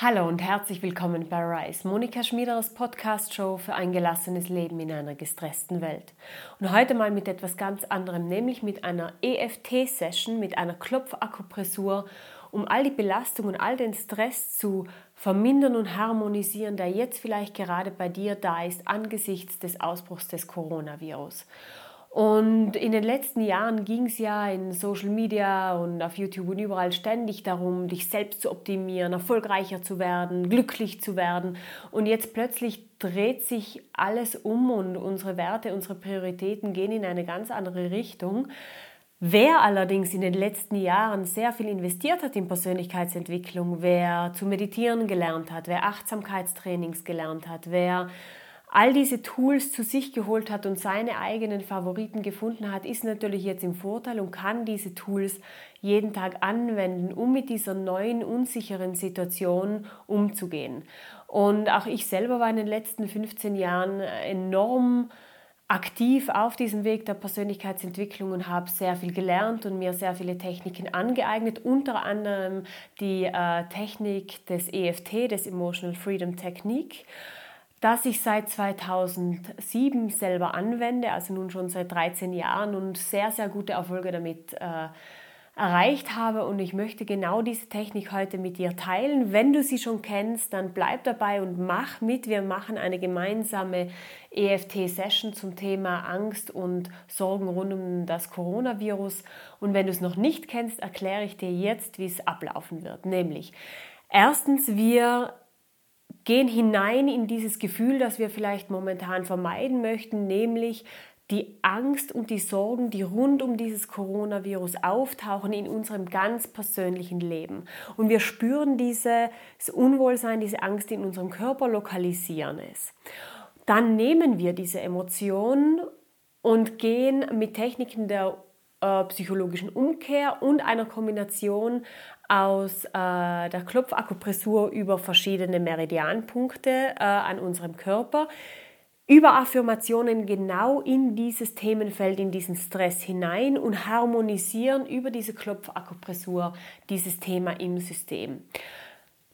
Hallo und herzlich willkommen bei Rise, Monika Schmiederers Podcast-Show für ein gelassenes Leben in einer gestressten Welt. Und heute mal mit etwas ganz anderem, nämlich mit einer EFT-Session, mit einer Klopfakupressur, um all die Belastung und all den Stress zu vermindern und harmonisieren, der jetzt vielleicht gerade bei dir da ist angesichts des Ausbruchs des Coronavirus. Und in den letzten Jahren ging es ja in Social Media und auf YouTube und überall ständig darum, dich selbst zu optimieren, erfolgreicher zu werden, glücklich zu werden. Und jetzt plötzlich dreht sich alles um und unsere Werte, unsere Prioritäten gehen in eine ganz andere Richtung. Wer allerdings in den letzten Jahren sehr viel investiert hat in Persönlichkeitsentwicklung, wer zu meditieren gelernt hat, wer Achtsamkeitstrainings gelernt hat, wer all diese Tools zu sich geholt hat und seine eigenen Favoriten gefunden hat, ist natürlich jetzt im Vorteil und kann diese Tools jeden Tag anwenden, um mit dieser neuen, unsicheren Situation umzugehen. Und auch ich selber war in den letzten 15 Jahren enorm aktiv auf diesem Weg der Persönlichkeitsentwicklung und habe sehr viel gelernt und mir sehr viele Techniken angeeignet, unter anderem die äh, Technik des EFT, des Emotional Freedom Technique das ich seit 2007 selber anwende, also nun schon seit 13 Jahren und sehr, sehr gute Erfolge damit äh, erreicht habe. Und ich möchte genau diese Technik heute mit dir teilen. Wenn du sie schon kennst, dann bleib dabei und mach mit. Wir machen eine gemeinsame EFT-Session zum Thema Angst und Sorgen rund um das Coronavirus. Und wenn du es noch nicht kennst, erkläre ich dir jetzt, wie es ablaufen wird. Nämlich, erstens, wir gehen hinein in dieses Gefühl, das wir vielleicht momentan vermeiden möchten, nämlich die Angst und die Sorgen, die rund um dieses Coronavirus auftauchen in unserem ganz persönlichen Leben. Und wir spüren dieses Unwohlsein, diese Angst in unserem Körper, lokalisieren es. Dann nehmen wir diese Emotionen und gehen mit Techniken der äh, psychologischen Umkehr und einer Kombination aus äh, der Klopfakupressur über verschiedene Meridianpunkte äh, an unserem Körper, über Affirmationen genau in dieses Themenfeld, in diesen Stress hinein und harmonisieren über diese Klopfakupressur dieses Thema im System.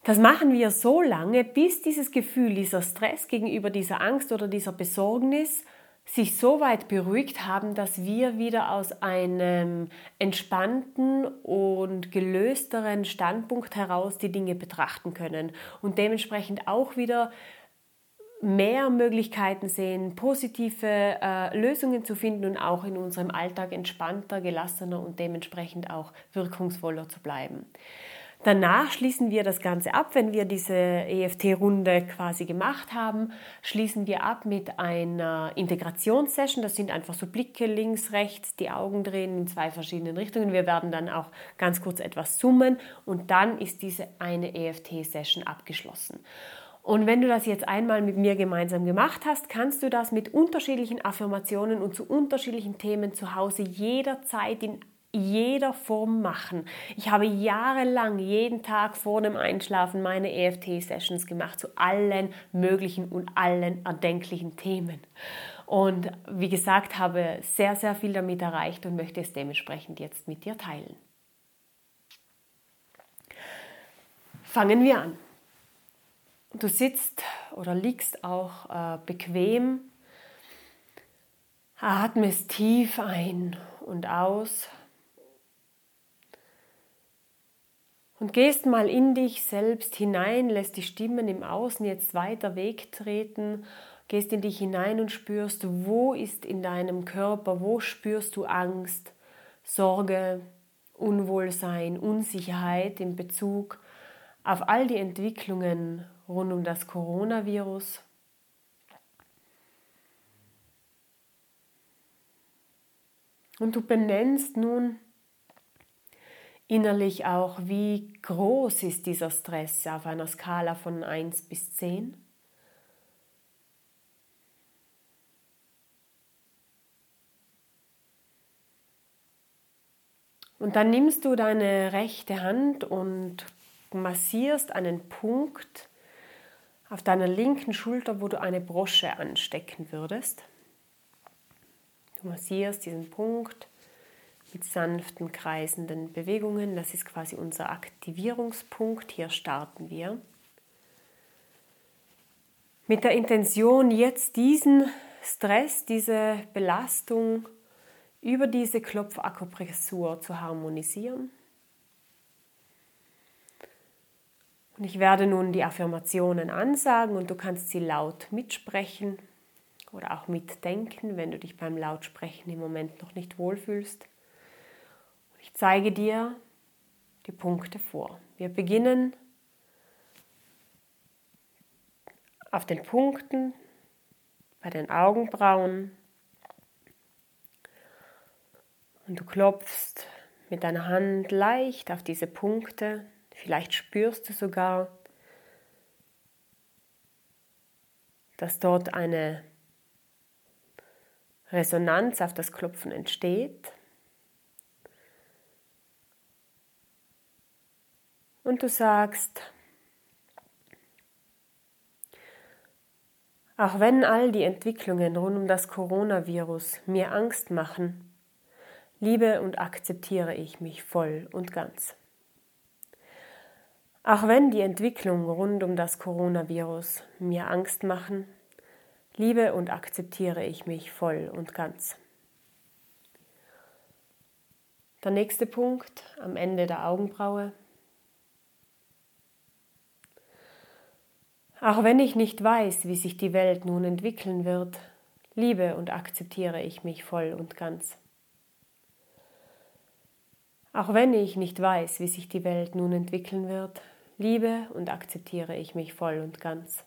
Das machen wir so lange, bis dieses Gefühl, dieser Stress gegenüber dieser Angst oder dieser Besorgnis sich so weit beruhigt haben, dass wir wieder aus einem entspannten und gelösteren Standpunkt heraus die Dinge betrachten können und dementsprechend auch wieder mehr Möglichkeiten sehen, positive äh, Lösungen zu finden und auch in unserem Alltag entspannter, gelassener und dementsprechend auch wirkungsvoller zu bleiben. Danach schließen wir das Ganze ab, wenn wir diese EFT-Runde quasi gemacht haben, schließen wir ab mit einer Integrationssession. Das sind einfach so Blicke links, rechts, die Augen drehen in zwei verschiedenen Richtungen. Wir werden dann auch ganz kurz etwas summen und dann ist diese eine EFT-Session abgeschlossen. Und wenn du das jetzt einmal mit mir gemeinsam gemacht hast, kannst du das mit unterschiedlichen Affirmationen und zu unterschiedlichen Themen zu Hause jederzeit in jeder Form machen. Ich habe jahrelang jeden Tag vor dem Einschlafen meine EFT-Sessions gemacht zu allen möglichen und allen erdenklichen Themen. Und wie gesagt, habe sehr, sehr viel damit erreicht und möchte es dementsprechend jetzt mit dir teilen. Fangen wir an. Du sitzt oder liegst auch äh, bequem, atmest tief ein und aus Und gehst mal in dich selbst hinein, lässt die Stimmen im Außen jetzt weiter wegtreten, gehst in dich hinein und spürst, wo ist in deinem Körper, wo spürst du Angst, Sorge, Unwohlsein, Unsicherheit in Bezug auf all die Entwicklungen rund um das Coronavirus. Und du benennst nun innerlich auch, wie groß ist dieser Stress auf einer Skala von 1 bis 10? Und dann nimmst du deine rechte Hand und massierst einen Punkt auf deiner linken Schulter, wo du eine Brosche anstecken würdest. Du massierst diesen Punkt mit sanften, kreisenden Bewegungen. Das ist quasi unser Aktivierungspunkt. Hier starten wir. Mit der Intention, jetzt diesen Stress, diese Belastung über diese Klopfakupressur zu harmonisieren. Und ich werde nun die Affirmationen ansagen und du kannst sie laut mitsprechen oder auch mitdenken, wenn du dich beim Lautsprechen im Moment noch nicht wohlfühlst. Zeige dir die Punkte vor. Wir beginnen auf den Punkten bei den Augenbrauen und du klopfst mit deiner Hand leicht auf diese Punkte. Vielleicht spürst du sogar, dass dort eine Resonanz auf das Klopfen entsteht. Und du sagst, auch wenn all die Entwicklungen rund um das Coronavirus mir Angst machen, liebe und akzeptiere ich mich voll und ganz. Auch wenn die Entwicklungen rund um das Coronavirus mir Angst machen, liebe und akzeptiere ich mich voll und ganz. Der nächste Punkt am Ende der Augenbraue. Auch wenn ich nicht weiß, wie sich die Welt nun entwickeln wird, liebe und akzeptiere ich mich voll und ganz. Auch wenn ich nicht weiß, wie sich die Welt nun entwickeln wird, liebe und akzeptiere ich mich voll und ganz.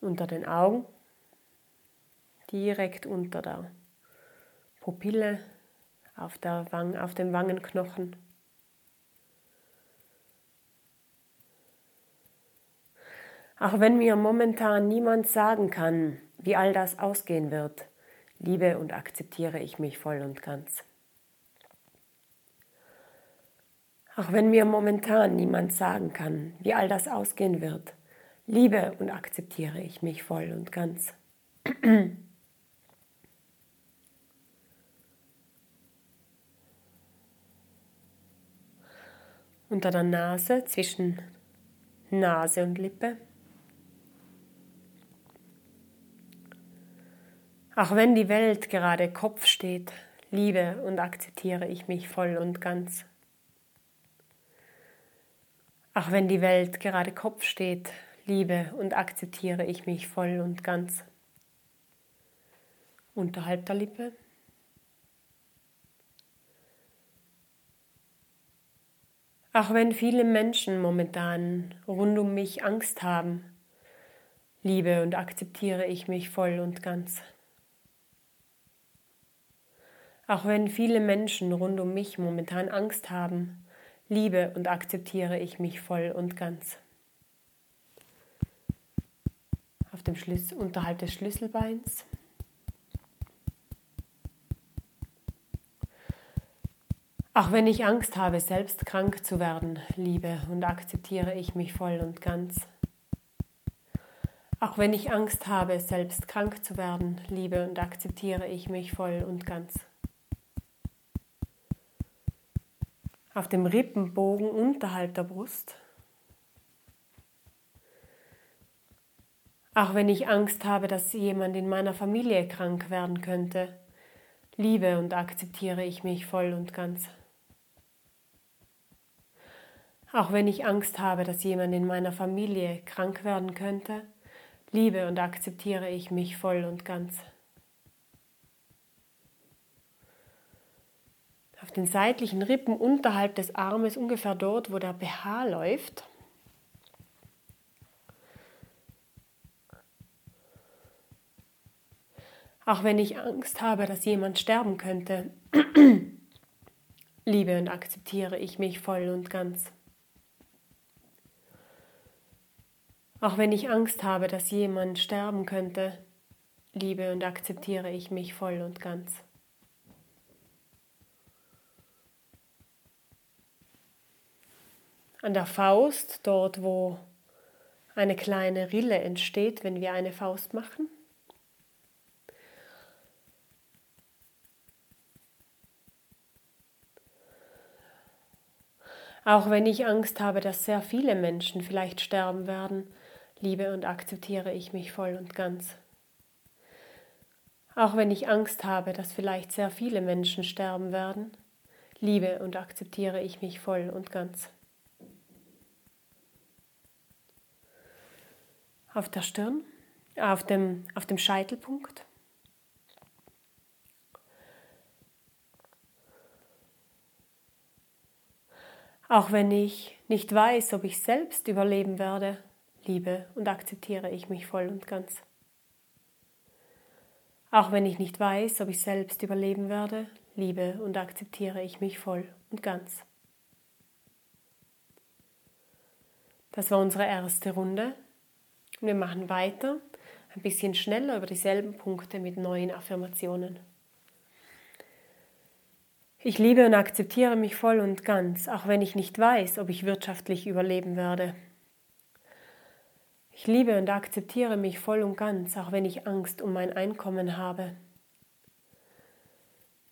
Unter den Augen, direkt unter der Pupille, auf, der Wang, auf dem Wangenknochen. Auch wenn mir momentan niemand sagen kann, wie all das ausgehen wird, liebe und akzeptiere ich mich voll und ganz. Auch wenn mir momentan niemand sagen kann, wie all das ausgehen wird, liebe und akzeptiere ich mich voll und ganz. Unter der Nase zwischen Nase und Lippe. Auch wenn die Welt gerade Kopf steht, liebe und akzeptiere ich mich voll und ganz. Auch wenn die Welt gerade Kopf steht, liebe und akzeptiere ich mich voll und ganz. Unterhalb der Lippe. Auch wenn viele Menschen momentan rund um mich Angst haben, liebe und akzeptiere ich mich voll und ganz. Auch wenn viele Menschen rund um mich momentan Angst haben, liebe und akzeptiere ich mich voll und ganz. Auf dem Schlüssel, unterhalb des Schlüsselbeins. Auch wenn ich Angst habe, selbst krank zu werden, liebe und akzeptiere ich mich voll und ganz. Auch wenn ich Angst habe, selbst krank zu werden, liebe und akzeptiere ich mich voll und ganz. Auf dem Rippenbogen unterhalb der Brust. Auch wenn ich Angst habe, dass jemand in meiner Familie krank werden könnte, liebe und akzeptiere ich mich voll und ganz. Auch wenn ich Angst habe, dass jemand in meiner Familie krank werden könnte, liebe und akzeptiere ich mich voll und ganz. Auf den seitlichen Rippen unterhalb des Armes, ungefähr dort, wo der BH läuft. Auch wenn ich Angst habe, dass jemand sterben könnte, liebe und akzeptiere ich mich voll und ganz. Auch wenn ich Angst habe, dass jemand sterben könnte, liebe und akzeptiere ich mich voll und ganz. An der Faust, dort wo eine kleine Rille entsteht, wenn wir eine Faust machen. Auch wenn ich Angst habe, dass sehr viele Menschen vielleicht sterben werden, liebe und akzeptiere ich mich voll und ganz. Auch wenn ich Angst habe, dass vielleicht sehr viele Menschen sterben werden, liebe und akzeptiere ich mich voll und ganz. Auf der Stirn, auf dem, auf dem Scheitelpunkt. Auch wenn ich nicht weiß, ob ich selbst überleben werde, liebe und akzeptiere ich mich voll und ganz. Auch wenn ich nicht weiß, ob ich selbst überleben werde, liebe und akzeptiere ich mich voll und ganz. Das war unsere erste Runde. Und wir machen weiter, ein bisschen schneller über dieselben Punkte mit neuen Affirmationen. Ich liebe und akzeptiere mich voll und ganz, auch wenn ich nicht weiß, ob ich wirtschaftlich überleben werde. Ich liebe und akzeptiere mich voll und ganz, auch wenn ich Angst um mein Einkommen habe.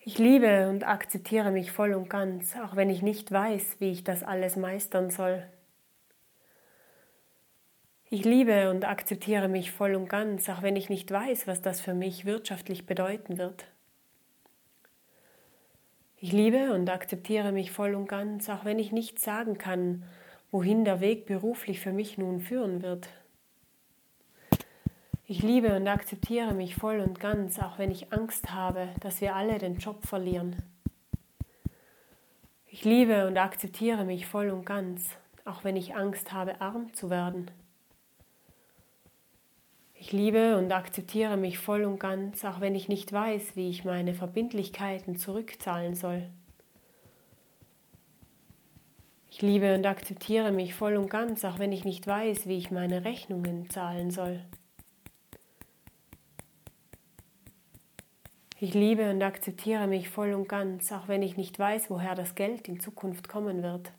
Ich liebe und akzeptiere mich voll und ganz, auch wenn ich nicht weiß, wie ich das alles meistern soll. Ich liebe und akzeptiere mich voll und ganz, auch wenn ich nicht weiß, was das für mich wirtschaftlich bedeuten wird. Ich liebe und akzeptiere mich voll und ganz, auch wenn ich nicht sagen kann, wohin der Weg beruflich für mich nun führen wird. Ich liebe und akzeptiere mich voll und ganz, auch wenn ich Angst habe, dass wir alle den Job verlieren. Ich liebe und akzeptiere mich voll und ganz, auch wenn ich Angst habe, arm zu werden. Ich liebe und akzeptiere mich voll und ganz, auch wenn ich nicht weiß, wie ich meine Verbindlichkeiten zurückzahlen soll. Ich liebe und akzeptiere mich voll und ganz, auch wenn ich nicht weiß, wie ich meine Rechnungen zahlen soll. Ich liebe und akzeptiere mich voll und ganz, auch wenn ich nicht weiß, woher das Geld in Zukunft kommen wird.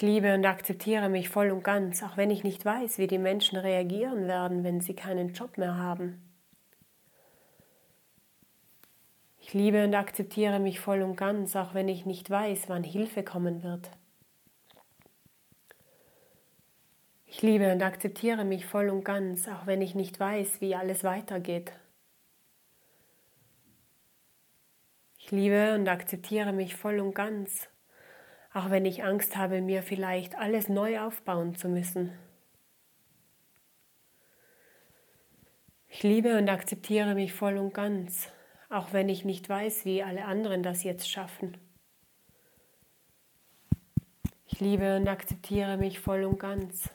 Ich liebe und akzeptiere mich voll und ganz, auch wenn ich nicht weiß, wie die Menschen reagieren werden, wenn sie keinen Job mehr haben. Ich liebe und akzeptiere mich voll und ganz, auch wenn ich nicht weiß, wann Hilfe kommen wird. Ich liebe und akzeptiere mich voll und ganz, auch wenn ich nicht weiß, wie alles weitergeht. Ich liebe und akzeptiere mich voll und ganz, auch wenn ich Angst habe, mir vielleicht alles neu aufbauen zu müssen. Ich liebe und akzeptiere mich voll und ganz, auch wenn ich nicht weiß, wie alle anderen das jetzt schaffen. Ich liebe und akzeptiere mich voll und ganz,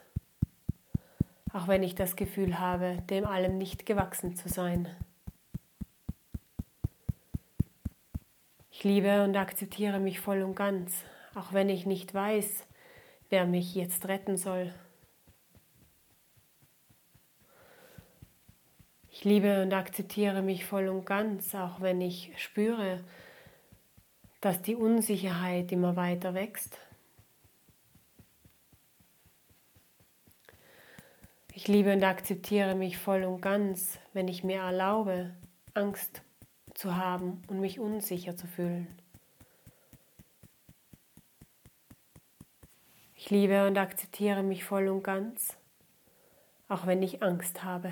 auch wenn ich das Gefühl habe, dem allem nicht gewachsen zu sein. Ich liebe und akzeptiere mich voll und ganz, auch wenn ich nicht weiß, wer mich jetzt retten soll. Ich liebe und akzeptiere mich voll und ganz, auch wenn ich spüre, dass die Unsicherheit immer weiter wächst. Ich liebe und akzeptiere mich voll und ganz, wenn ich mir erlaube, Angst zu haben und mich unsicher zu fühlen. Ich liebe und akzeptiere mich voll und ganz, auch wenn ich Angst habe.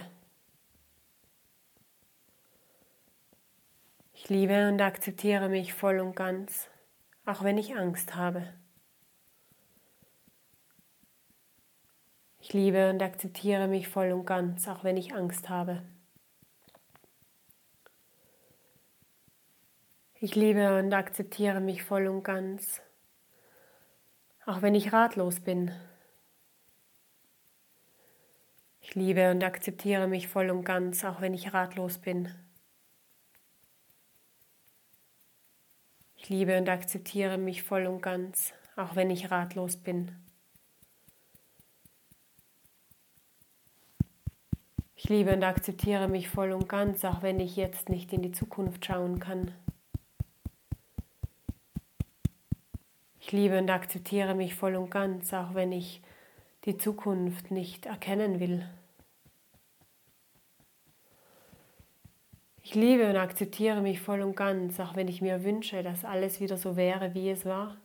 Ich liebe und akzeptiere mich voll und ganz, auch wenn ich Angst habe. Ich liebe und akzeptiere mich voll und ganz, auch wenn ich Angst habe. Ich liebe und akzeptiere mich voll und ganz, auch wenn ich ratlos bin. Ich liebe und akzeptiere mich voll und ganz, auch wenn ich ratlos bin. Ich liebe und akzeptiere mich voll und ganz, auch wenn ich ratlos bin. Ich liebe und akzeptiere mich voll und ganz, auch wenn ich jetzt nicht in die Zukunft schauen kann. Ich liebe und akzeptiere mich voll und ganz, auch wenn ich die Zukunft nicht erkennen will. Ich liebe und akzeptiere mich voll und ganz, auch wenn ich mir wünsche, dass alles wieder so wäre, wie es war.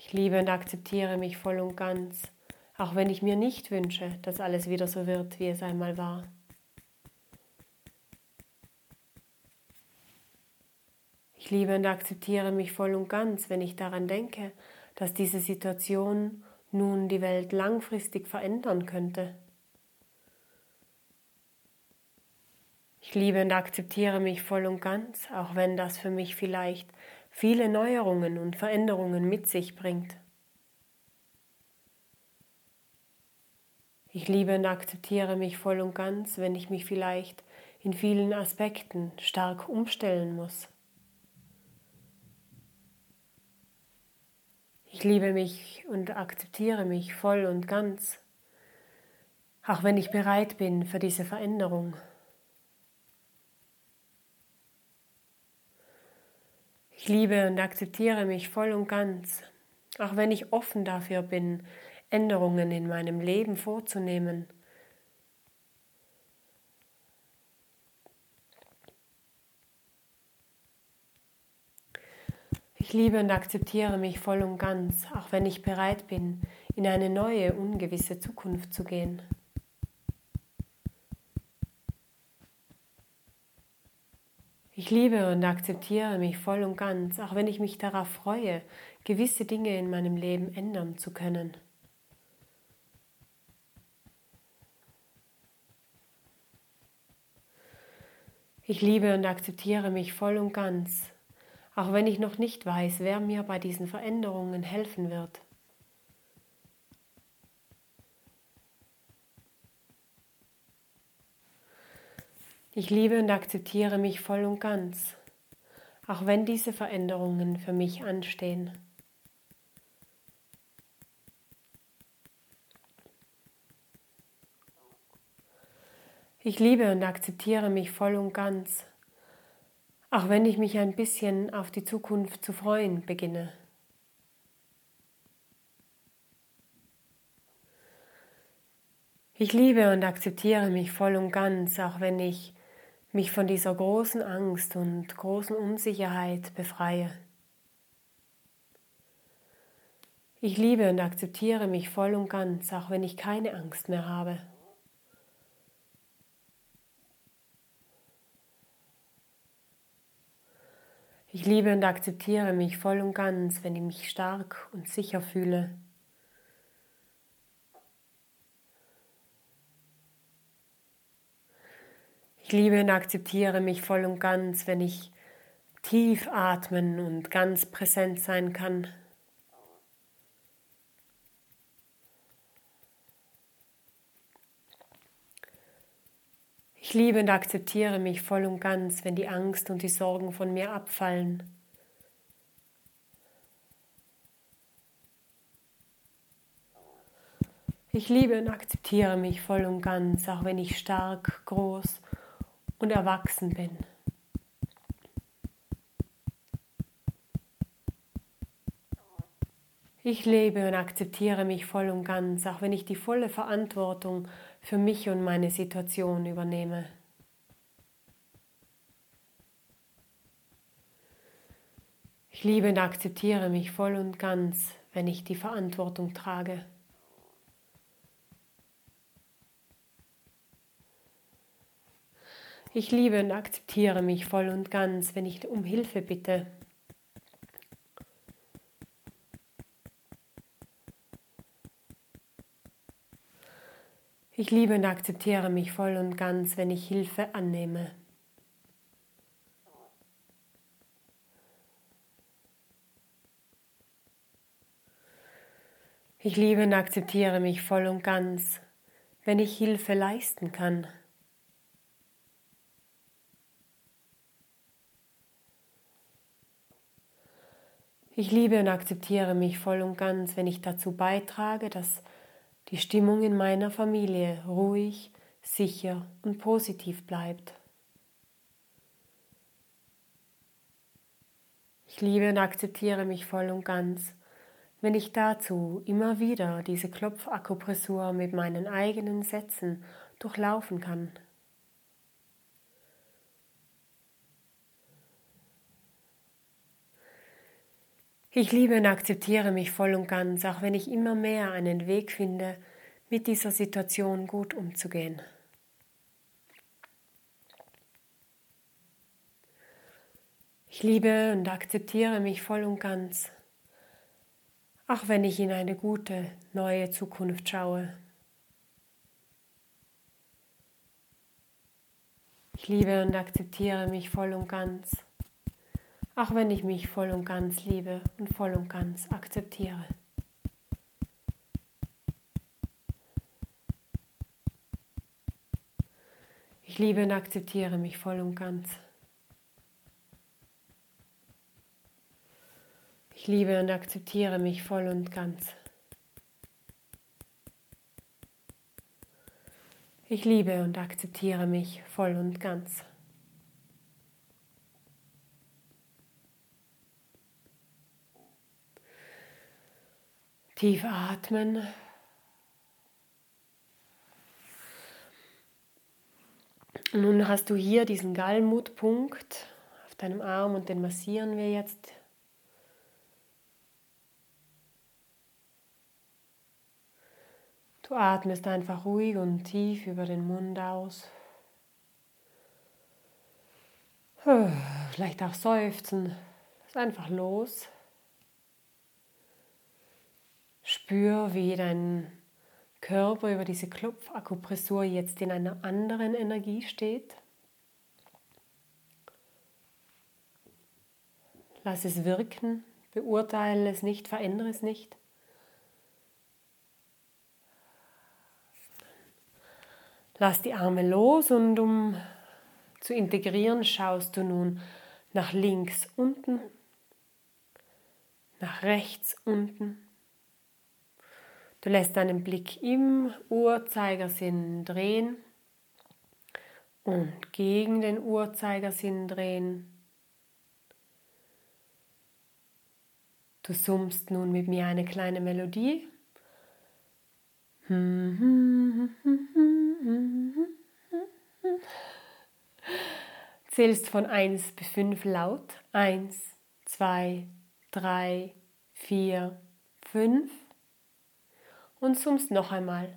Ich liebe und akzeptiere mich voll und ganz, auch wenn ich mir nicht wünsche, dass alles wieder so wird, wie es einmal war. Ich liebe und akzeptiere mich voll und ganz, wenn ich daran denke, dass diese Situation nun die Welt langfristig verändern könnte. Ich liebe und akzeptiere mich voll und ganz, auch wenn das für mich vielleicht viele Neuerungen und Veränderungen mit sich bringt. Ich liebe und akzeptiere mich voll und ganz, wenn ich mich vielleicht in vielen Aspekten stark umstellen muss. Ich liebe mich und akzeptiere mich voll und ganz, auch wenn ich bereit bin für diese Veränderung. Ich liebe und akzeptiere mich voll und ganz, auch wenn ich offen dafür bin, Änderungen in meinem Leben vorzunehmen. Ich liebe und akzeptiere mich voll und ganz, auch wenn ich bereit bin, in eine neue, ungewisse Zukunft zu gehen. Ich liebe und akzeptiere mich voll und ganz, auch wenn ich mich darauf freue, gewisse Dinge in meinem Leben ändern zu können. Ich liebe und akzeptiere mich voll und ganz, auch wenn ich noch nicht weiß, wer mir bei diesen Veränderungen helfen wird. Ich liebe und akzeptiere mich voll und ganz, auch wenn diese Veränderungen für mich anstehen. Ich liebe und akzeptiere mich voll und ganz, auch wenn ich mich ein bisschen auf die Zukunft zu freuen beginne. Ich liebe und akzeptiere mich voll und ganz, auch wenn ich mich von dieser großen Angst und großen Unsicherheit befreie. Ich liebe und akzeptiere mich voll und ganz, auch wenn ich keine Angst mehr habe. Ich liebe und akzeptiere mich voll und ganz, wenn ich mich stark und sicher fühle. Ich liebe und akzeptiere mich voll und ganz, wenn ich tief atmen und ganz präsent sein kann. Ich liebe und akzeptiere mich voll und ganz, wenn die Angst und die Sorgen von mir abfallen. Ich liebe und akzeptiere mich voll und ganz, auch wenn ich stark, groß und erwachsen bin. Ich lebe und akzeptiere mich voll und ganz, auch wenn ich die volle Verantwortung für mich und meine Situation übernehme. Ich liebe und akzeptiere mich voll und ganz, wenn ich die Verantwortung trage. Ich liebe und akzeptiere mich voll und ganz, wenn ich um Hilfe bitte. Ich liebe und akzeptiere mich voll und ganz, wenn ich Hilfe annehme. Ich liebe und akzeptiere mich voll und ganz, wenn ich Hilfe leisten kann. Ich liebe und akzeptiere mich voll und ganz, wenn ich dazu beitrage, dass die Stimmung in meiner Familie ruhig, sicher und positiv bleibt. Ich liebe und akzeptiere mich voll und ganz, wenn ich dazu immer wieder diese Klopfakupressur mit meinen eigenen Sätzen durchlaufen kann. Ich liebe und akzeptiere mich voll und ganz, auch wenn ich immer mehr einen Weg finde, mit dieser Situation gut umzugehen. Ich liebe und akzeptiere mich voll und ganz, auch wenn ich in eine gute, neue Zukunft schaue. Ich liebe und akzeptiere mich voll und ganz, auch wenn ich mich voll und ganz liebe und voll und ganz akzeptiere. Ich liebe und akzeptiere mich voll und ganz. Ich liebe und akzeptiere mich voll und ganz. Ich liebe und akzeptiere mich voll und ganz. Tief atmen. Nun hast du hier diesen Gallmutpunkt auf deinem Arm und den massieren wir jetzt Du atmest einfach ruhig und tief über den Mund aus. Vielleicht auch seufzen. Lass einfach los. Spür, wie dein Körper über diese Klopfakupressur jetzt in einer anderen Energie steht. Lass es wirken, beurteile es nicht, verändere es nicht. Lass die Arme los und um zu integrieren schaust du nun nach links unten, nach rechts unten. Du lässt deinen Blick im Uhrzeigersinn drehen und gegen den Uhrzeigersinn drehen. Du summst nun mit mir eine kleine Melodie. Zählst von 1 bis 5 laut. 1, 2, 3, 4, 5. Und summst noch einmal.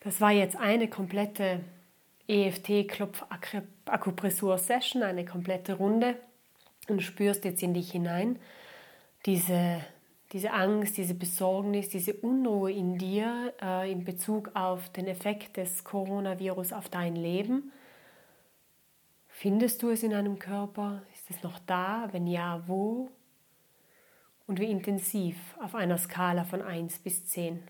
Das war jetzt eine komplette EFT-Klopf-Akupressur-Session, eine komplette Runde und spürst jetzt in dich hinein diese, diese Angst, diese Besorgnis, diese Unruhe in dir äh, in Bezug auf den Effekt des Coronavirus auf dein Leben. Findest du es in deinem Körper? Ist es noch da? Wenn ja, wo? Und wie intensiv auf einer Skala von 1 bis 10?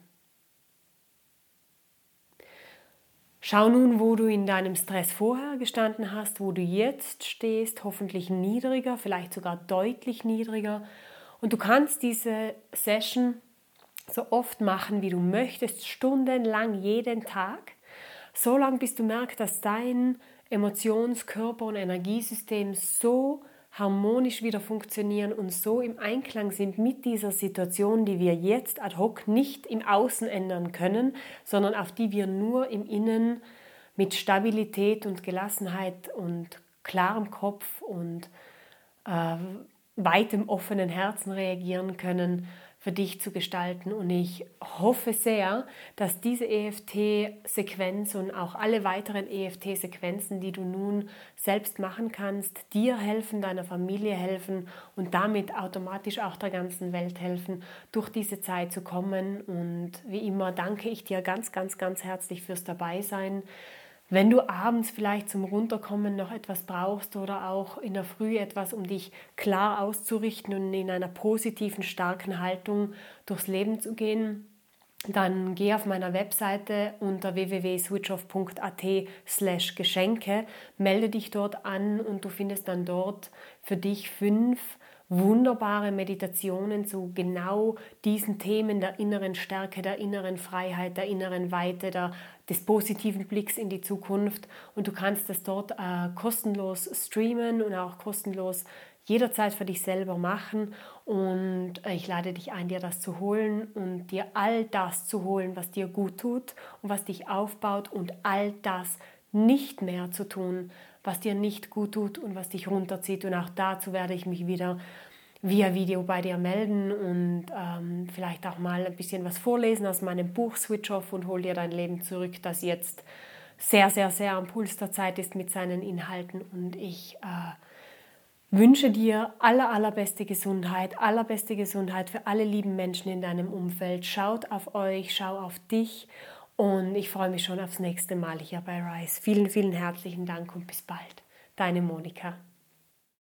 Schau nun, wo du in deinem Stress vorher gestanden hast, wo du jetzt stehst, hoffentlich niedriger, vielleicht sogar deutlich niedriger. Und du kannst diese Session so oft machen, wie du möchtest, stundenlang jeden Tag, so lange bis du merkst, dass dein Emotions-, Körper- und Energiesystem so harmonisch wieder funktionieren und so im Einklang sind mit dieser Situation, die wir jetzt ad hoc nicht im Außen ändern können, sondern auf die wir nur im Innen mit Stabilität und Gelassenheit und klarem Kopf und äh, weitem offenen Herzen reagieren können für dich zu gestalten. Und ich hoffe sehr, dass diese EFT-Sequenz und auch alle weiteren EFT-Sequenzen, die du nun selbst machen kannst, dir helfen, deiner Familie helfen und damit automatisch auch der ganzen Welt helfen, durch diese Zeit zu kommen. Und wie immer danke ich dir ganz, ganz, ganz herzlich fürs Dabeisein. Wenn du abends vielleicht zum Runterkommen noch etwas brauchst oder auch in der Früh etwas, um dich klar auszurichten und in einer positiven, starken Haltung durchs Leben zu gehen, dann geh auf meiner Webseite unter www.switchoff.at slash Geschenke, melde dich dort an und du findest dann dort für dich fünf wunderbare Meditationen zu genau diesen Themen der inneren Stärke, der inneren Freiheit, der inneren Weite, der, des positiven Blicks in die Zukunft. Und du kannst das dort äh, kostenlos streamen und auch kostenlos jederzeit für dich selber machen und äh, ich lade dich ein, dir das zu holen und dir all das zu holen, was dir gut tut und was dich aufbaut und all das nicht mehr zu tun, was dir nicht gut tut und was dich runterzieht. Und auch dazu werde ich mich wieder via Video bei dir melden und ähm, vielleicht auch mal ein bisschen was vorlesen aus meinem Buch Switch Off und hol dir dein Leben zurück, das jetzt sehr, sehr, sehr am Puls der Zeit ist mit seinen Inhalten. Und ich äh, wünsche dir aller, allerbeste Gesundheit, allerbeste Gesundheit für alle lieben Menschen in deinem Umfeld. Schaut auf euch, schau auf dich und ich freue mich schon aufs nächste Mal hier bei Rise. Vielen, vielen herzlichen Dank und bis bald. Deine Monika.